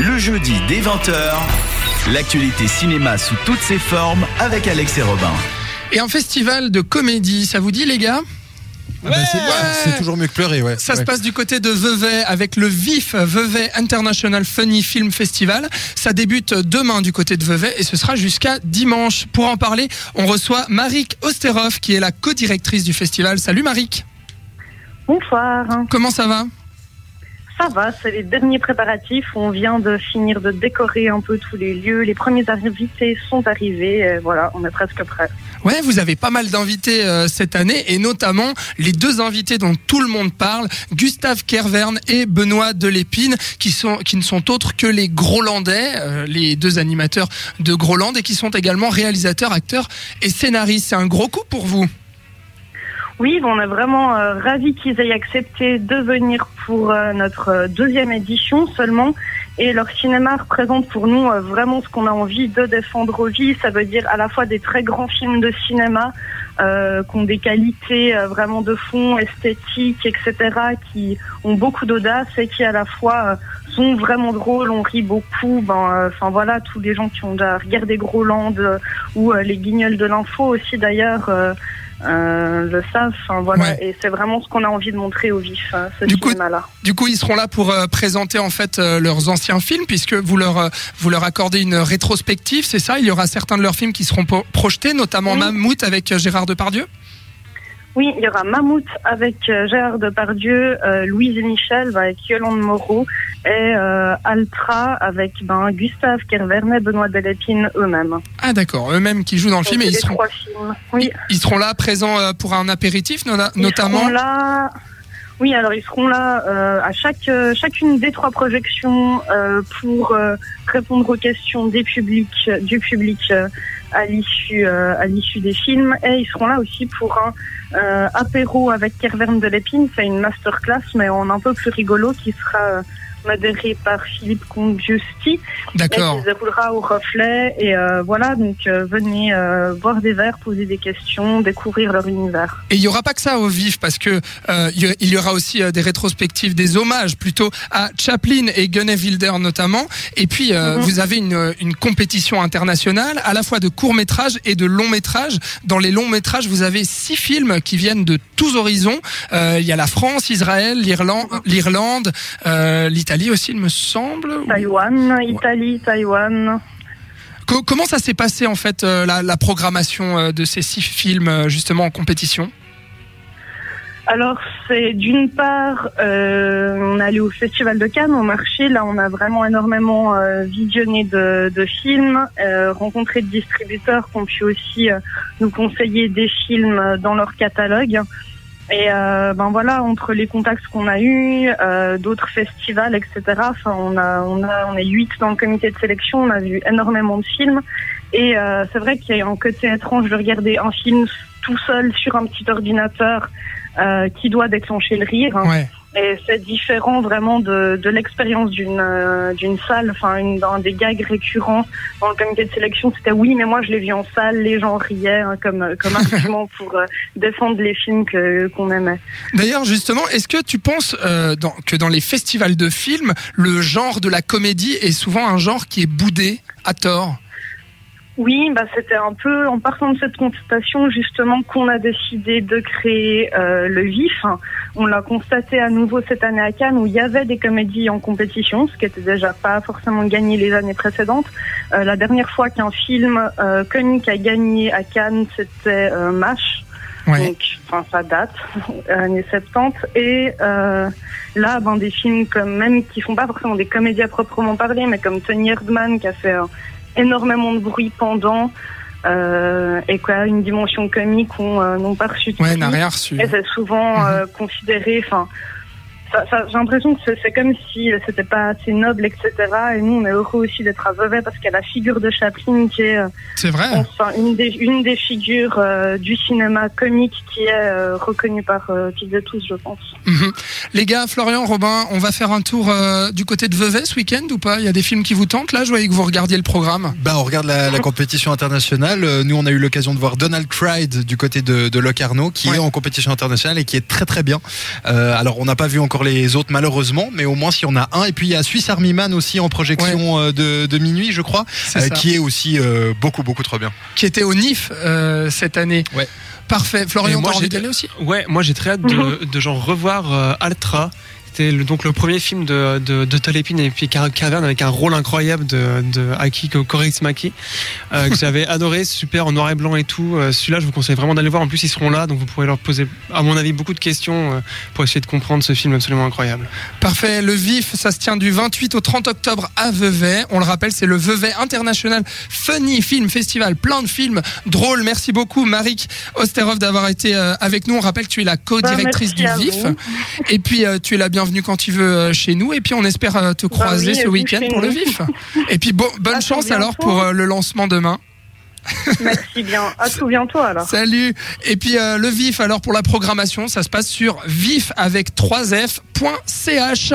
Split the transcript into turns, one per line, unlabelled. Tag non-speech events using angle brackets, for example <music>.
Le jeudi dès 20h, l'actualité cinéma sous toutes ses formes avec Alex et Robin.
Et un festival de comédie, ça vous dit les gars?
Ah bah, c'est- toujours mieux que pleurer, ouais.
Ça se passe du côté de Vevey avec le VIF Vevey International Funny Film Festival. Ça débute demain du côté de Vevey et ce sera jusqu'à dimanche. Pour en parler, on reçoit Marik Osterhoff qui est la co-directrice du festival. Salut Marik,
Bonsoir.
comment ça va?
Ça va, c'est les derniers préparatifs. On vient de finir de décorer un peu tous les lieux. Les premiers invités sont arrivés. Et voilà, on est presque prêt.
Ouais, vous avez pas mal d'invités euh, cette année et notamment les deux invités dont tout le monde parle, Gustave Kervern et Benoît Delépine, qui sont qui ne sont autres que les Grolandais, euh, les deux animateurs de Groland et qui sont également réalisateurs, acteurs et scénaristes. C'est un gros coup pour vous.
Oui, on est vraiment euh, ravis qu'ils aient accepté de venir pour euh, notre euh, deuxième édition seulement. Et leur cinéma représente pour nous vraiment ce qu'on a envie de défendre au vie. Ça veut dire à la fois des très grands films de cinéma qui ont des qualités vraiment de fond, esthétiques, etc., qui ont beaucoup d'audace et qui à la fois sont vraiment drôles, on rit beaucoup. Ben, enfin voilà, tous les gens qui ont déjà regardé Groland ou les Guignols de l'info aussi d'ailleurs. Euh, le savent. Enfin, voilà,
Ouais.
et c'est vraiment ce qu'on a envie de montrer au vif, euh, ce
Du coup-
cinéma-là.
Du coup, ils seront là pour euh, présenter en fait euh, leurs anciens films, puisque vous leur euh, vous leur accordez une rétrospective, c'est ça? Il y aura certains de leurs films qui seront projetés, notamment
Oui.
Mammouth avec Gérard Depardieu?
Oui, il y aura Mammouth avec euh, Gérard Depardieu, euh, Louise et Michel avec Yolande Moreau et euh, Altra avec ben, Gustave Kervern et Benoît Delépine eux-mêmes.
Ah d'accord, eux-mêmes qui jouent dans le film et ils seront
trois films. Oui,
ils seront là présents euh, pour un apéritif,
ils
notamment.
seront là. Oui, alors ils seront là euh, à chaque euh, chacune des trois projections euh, pour euh, répondre aux questions des publics, du public euh, à l'issue euh, à l'issue des films. Et ils seront là aussi pour un apéro avec Kervern de l'Épine, c'est une masterclass mais en un peu plus rigolo qui sera modéré par Philippe Comte-Giusti et
D'accord.
se déroulera au reflet et euh, voilà donc euh, venez euh, boire des verres, poser des questions, découvrir leur univers.
Et il y aura pas que ça au vif parce que euh, il y- aura aussi des rétrospectives, des hommages plutôt à Chaplin et Gunneth Wilder notamment. Et puis
Mhm.
vous avez une, une compétition internationale à la fois de courts métrages et de longs métrages. Dans les longs métrages, vous avez six films qui viennent de tous horizons. Il y a la France, Israël, l'Irlande, euh, l'Italie aussi, il me semble. ou-
Taïwan, Italie, Taïwan.
Co- comment ça s'est passé en fait euh, la, la programmation euh, de ces six films euh, justement en compétition?
Alors c'est d'une part, euh, on est allé au Festival de Cannes, au marché, là on a vraiment énormément euh, visionné de, de films, euh, rencontré de distributeurs qui ont pu aussi nous conseiller des films dans leur catalogue. Et euh, ben voilà, entre les contacts qu'on a eus, euh, d'autres festivals, etc. Enfin, on a, on a, on est huit dans le comité de sélection. On a vu énormément de films. Et euh, c'est vrai qu'il y a un côté étrange de regarder un film tout seul sur un petit ordinateur euh, qui doit déclencher le rire.
Ouais.
Et c'est différent vraiment de, de l'expérience d'une euh, d'une salle. Enfin, une, dans des gags récurrents dans le comité de sélection, c'était oui, mais moi je l'ai vu en salle, les gens riaient hein, comme comme <laughs> argument pour euh, défendre les films que qu'on aimait.
D'ailleurs, justement, est-ce que tu penses euh, dans- que dans les festivals de films, le genre de la comédie est souvent un genre qui est boudé à tort?
Oui, bah c'était un peu en partant de cette constatation justement qu'on a décidé de créer euh, le VIF. On l'a constaté à nouveau cette année à Cannes où il y avait des comédies en compétition, ce qui était déjà pas forcément gagné les années précédentes. Euh, la dernière fois qu'un film euh, comique a gagné à Cannes, c'était euh, MASH.
Ouais.
Donc, enfin, ça date, <laughs> années 70. Et euh, là, ben, des films comme même qui font pas forcément des comédies à proprement parler, mais comme Tony Erdmann qui a fait euh, énormément de bruit pendant euh, et quoi, une dimension comique qu'on euh, n'ont pas reçu
Ouais, n'a rien reçu.
Et c'est souvent euh, considéré, enfin, ça, ça, j'ai l'impression que c'est, comme si c'était pas assez noble, etc. Et nous, on est heureux aussi d'être à Vevey parce qu'il y a la figure de Chaplin qui est euh,
C'est vrai.
enfin une des une des figures euh, du cinéma comique qui est euh, reconnue par euh, toutes et tous, je pense.
Mhm. Les gars, Florian, Robin, on va faire un tour euh, du côté de Vevey ce week-end ou pas? Il y a des films qui vous tentent là? Je voyais que vous regardiez le programme.
Bah, on regarde la, la <laughs> compétition internationale. Nous, on a eu l'occasion de voir Donald Cried du côté de, de Locarno, qui
Ouais.
est en compétition internationale et qui est très très bien. Euh, alors, on n'a pas vu encore les autres malheureusement, mais au moins s'il y en a un. Et puis il y a Swiss Army Man aussi en projection euh, de, de minuit, je crois, euh, qui est aussi euh, beaucoup beaucoup trop bien.
Qui était au NIF euh, cette année.
Ouais.
Parfait. Florian,
moi,
t'as envie
j'ai-
d'y aller aussi?
Ouais, moi j'ai très hâte de, de genre revoir euh, Altra. C'était le- donc le premier film de, de, de et puis Caverne avec un rôle incroyable de, de Aki Korismaki euh, que <laughs> j'avais adoré, super en noir et blanc et tout. Euh, Celui-là, je vous conseille vraiment d'aller voir. En plus, ils seront là, donc vous pourrez leur poser, à mon avis, beaucoup de questions euh, pour essayer de comprendre ce film absolument incroyable.
Parfait. Le VIF, ça se tient du 28 au 30 octobre à Vevey. On le rappelle, c'est le Vevey International Funny Film Festival. Plein de films drôles. Merci beaucoup, Marik Osterhoff, d'avoir été euh, avec nous. On rappelle que tu es la co-directrice
Bah, merci
du VIF.
vous.
Et puis, euh, tu es la bienvenue quand tu veux euh, chez nous. Et puis, on espère euh, te croiser
oui,
ce week-end pour le. VIF. <laughs> Et puis, bon, bonne
À
chance
bientôt.
alors pour euh, le lancement demain. <laughs>
Merci bien. À tout bientôt alors.
Salut. Et puis, euh, le VIF, alors pour la programmation, ça se passe sur vif avec 3f.ch.